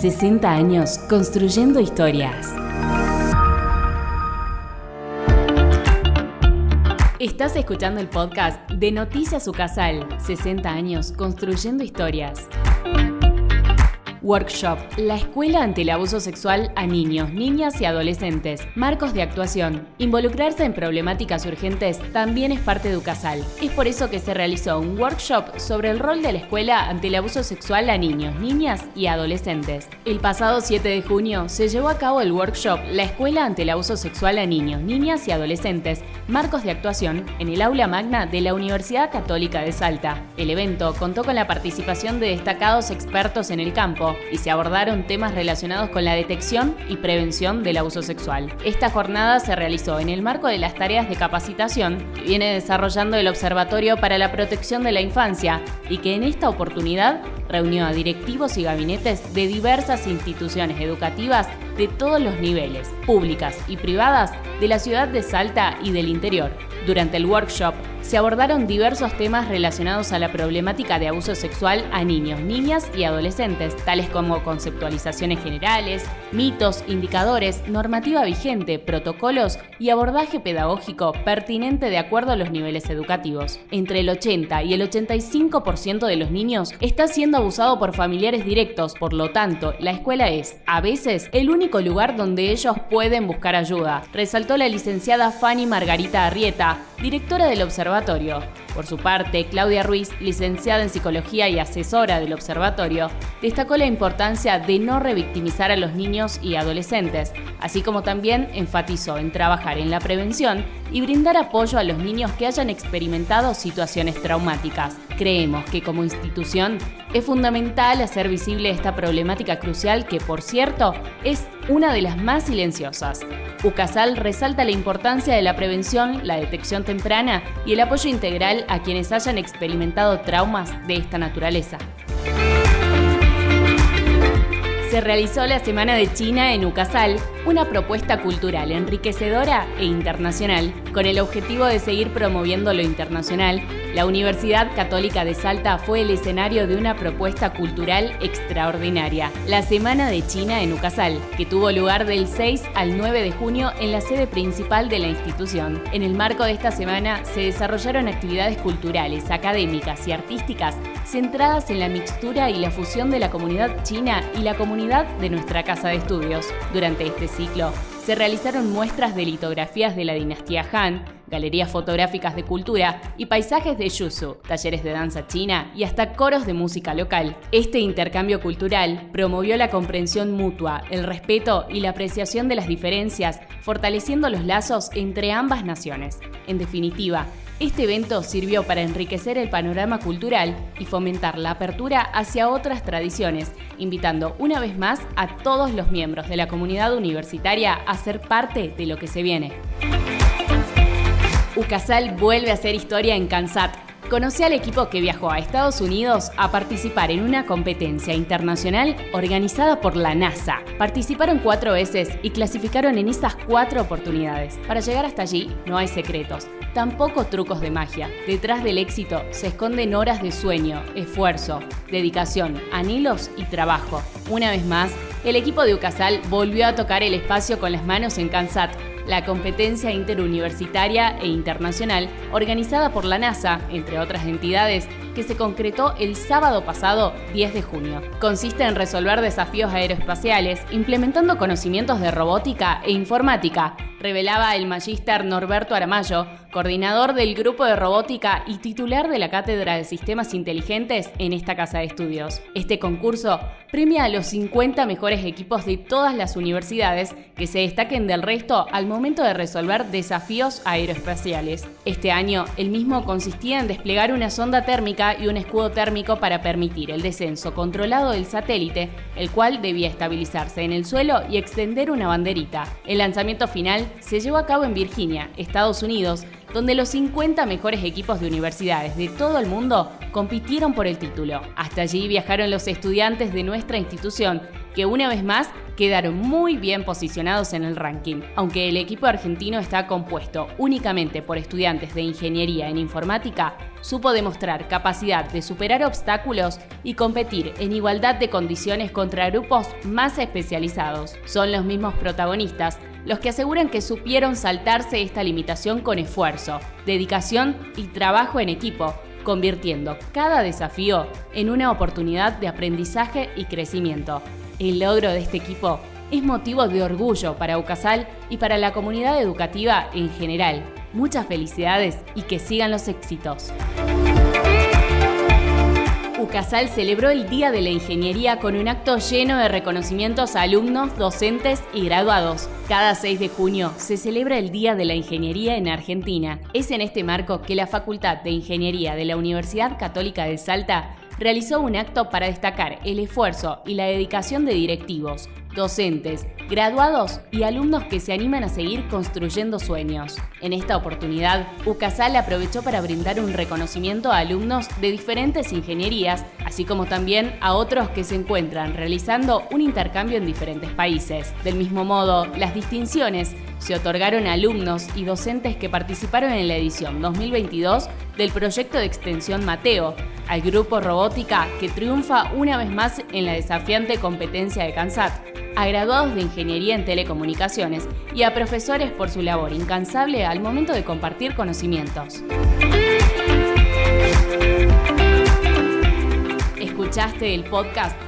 60 años construyendo historias. Estás escuchando el podcast de Noticias Ucasal, 60 años construyendo historias. Workshop, la escuela ante el abuso sexual a niños, niñas y adolescentes. Marcos de actuación. Involucrarse en problemáticas urgentes también es parte de UCASAL. Es por eso que se realizó un workshop sobre el rol de la escuela ante el abuso sexual a niños, niñas y adolescentes. El pasado 7 de junio se llevó a cabo el workshop La escuela ante el abuso sexual a niños, niñas y adolescentes. Marcos de actuación en el aula magna de la Universidad Católica de Salta. El evento contó con la participación de destacados expertos en el campo y se abordaron temas relacionados con la detección y prevención del abuso sexual. Esta jornada se realizó en el marco de las tareas de capacitación que viene desarrollando el Observatorio para la Protección de la Infancia y que en esta oportunidad reunió a directivos y gabinetes de diversas instituciones educativas de todos los niveles, públicas y privadas, de la ciudad de Salta y del interior. Durante el workshop se abordaron diversos temas relacionados a la problemática de abuso sexual a niños, niñas y adolescentes, tales como conceptualizaciones generales, mitos, indicadores, normativa vigente, protocolos y abordaje pedagógico pertinente de acuerdo a los niveles educativos. Entre el 80 y el 85% de los niños está siendo abusado por familiares directos, por lo tanto, la escuela es, a veces, el único lugar donde ellos pueden buscar ayuda, resaltó la licenciada Fanny Margarita Arrieta, directora del observatorio. Por su parte, Claudia Ruiz, licenciada en psicología y asesora del observatorio, destacó la importancia de no revictimizar a los niños y adolescentes, así como también enfatizó en trabajar en la prevención y brindar apoyo a los niños que hayan experimentado situaciones traumáticas. Creemos que como institución es fundamental hacer visible esta problemática crucial que, por cierto, es una de las más silenciosas. UCASAL resalta la importancia de la prevención, la detección temprana y el apoyo integral a quienes hayan experimentado traumas de esta naturaleza. Se realizó la Semana de China en UCASAL, una propuesta cultural enriquecedora e internacional, con el objetivo de seguir promoviendo lo internacional la Universidad Católica de Salta fue el escenario de una propuesta cultural extraordinaria, la Semana de China en Ucasal, que tuvo lugar del 6 al 9 de junio en la sede principal de la institución. En el marco de esta semana se desarrollaron actividades culturales, académicas y artísticas centradas en la mixtura y la fusión de la comunidad china y la comunidad de nuestra casa de estudios. Durante este ciclo, se realizaron muestras de litografías de la dinastía Han, galerías fotográficas de cultura y paisajes de yuzu, talleres de danza china y hasta coros de música local. Este intercambio cultural promovió la comprensión mutua, el respeto y la apreciación de las diferencias, fortaleciendo los lazos entre ambas naciones. En definitiva, este evento sirvió para enriquecer el panorama cultural y fomentar la apertura hacia otras tradiciones, invitando una vez más a todos los miembros de la comunidad universitaria a ser parte de lo que se viene. UCASAL vuelve a hacer historia en Kansat conocí al equipo que viajó a Estados Unidos a participar en una competencia internacional organizada por la NASA. Participaron cuatro veces y clasificaron en esas cuatro oportunidades. Para llegar hasta allí no hay secretos, tampoco trucos de magia. Detrás del éxito se esconden horas de sueño, esfuerzo, dedicación, anhelos y trabajo. Una vez más, el equipo de UCASAL volvió a tocar el espacio con las manos en Kansat la competencia interuniversitaria e internacional organizada por la NASA, entre otras entidades, que se concretó el sábado pasado 10 de junio. Consiste en resolver desafíos aeroespaciales implementando conocimientos de robótica e informática, revelaba el magíster Norberto Aramayo, coordinador del grupo de robótica y titular de la Cátedra de Sistemas Inteligentes en esta casa de estudios. Este concurso premia a los 50 mejores equipos de todas las universidades que se destaquen del resto al momento de resolver desafíos aeroespaciales. Este año, el mismo consistía en desplegar una sonda térmica y un escudo térmico para permitir el descenso controlado del satélite, el cual debía estabilizarse en el suelo y extender una banderita. El lanzamiento final se llevó a cabo en Virginia, Estados Unidos, donde los 50 mejores equipos de universidades de todo el mundo compitieron por el título. Hasta allí viajaron los estudiantes de nuestra institución, que una vez más quedaron muy bien posicionados en el ranking. Aunque el equipo argentino está compuesto únicamente por estudiantes de ingeniería en informática, supo demostrar capacidad de superar obstáculos y competir en igualdad de condiciones contra grupos más especializados. Son los mismos protagonistas los que aseguran que supieron saltarse esta limitación con esfuerzo, dedicación y trabajo en equipo, convirtiendo cada desafío en una oportunidad de aprendizaje y crecimiento. El logro de este equipo es motivo de orgullo para UCASAL y para la comunidad educativa en general. Muchas felicidades y que sigan los éxitos. UCASAL celebró el Día de la Ingeniería con un acto lleno de reconocimientos a alumnos, docentes y graduados. Cada 6 de junio se celebra el Día de la Ingeniería en Argentina. Es en este marco que la Facultad de Ingeniería de la Universidad Católica de Salta realizó un acto para destacar el esfuerzo y la dedicación de directivos, docentes, graduados y alumnos que se animan a seguir construyendo sueños. En esta oportunidad, UCASAL aprovechó para brindar un reconocimiento a alumnos de diferentes ingenierías, así como también a otros que se encuentran realizando un intercambio en diferentes países. Del mismo modo, las distinciones se otorgaron a alumnos y docentes que participaron en la edición 2022 del proyecto de extensión Mateo, al grupo Robótica que triunfa una vez más en la desafiante competencia de CANSAT, a graduados de Ingeniería en Telecomunicaciones y a profesores por su labor incansable al momento de compartir conocimientos. Escuchaste el podcast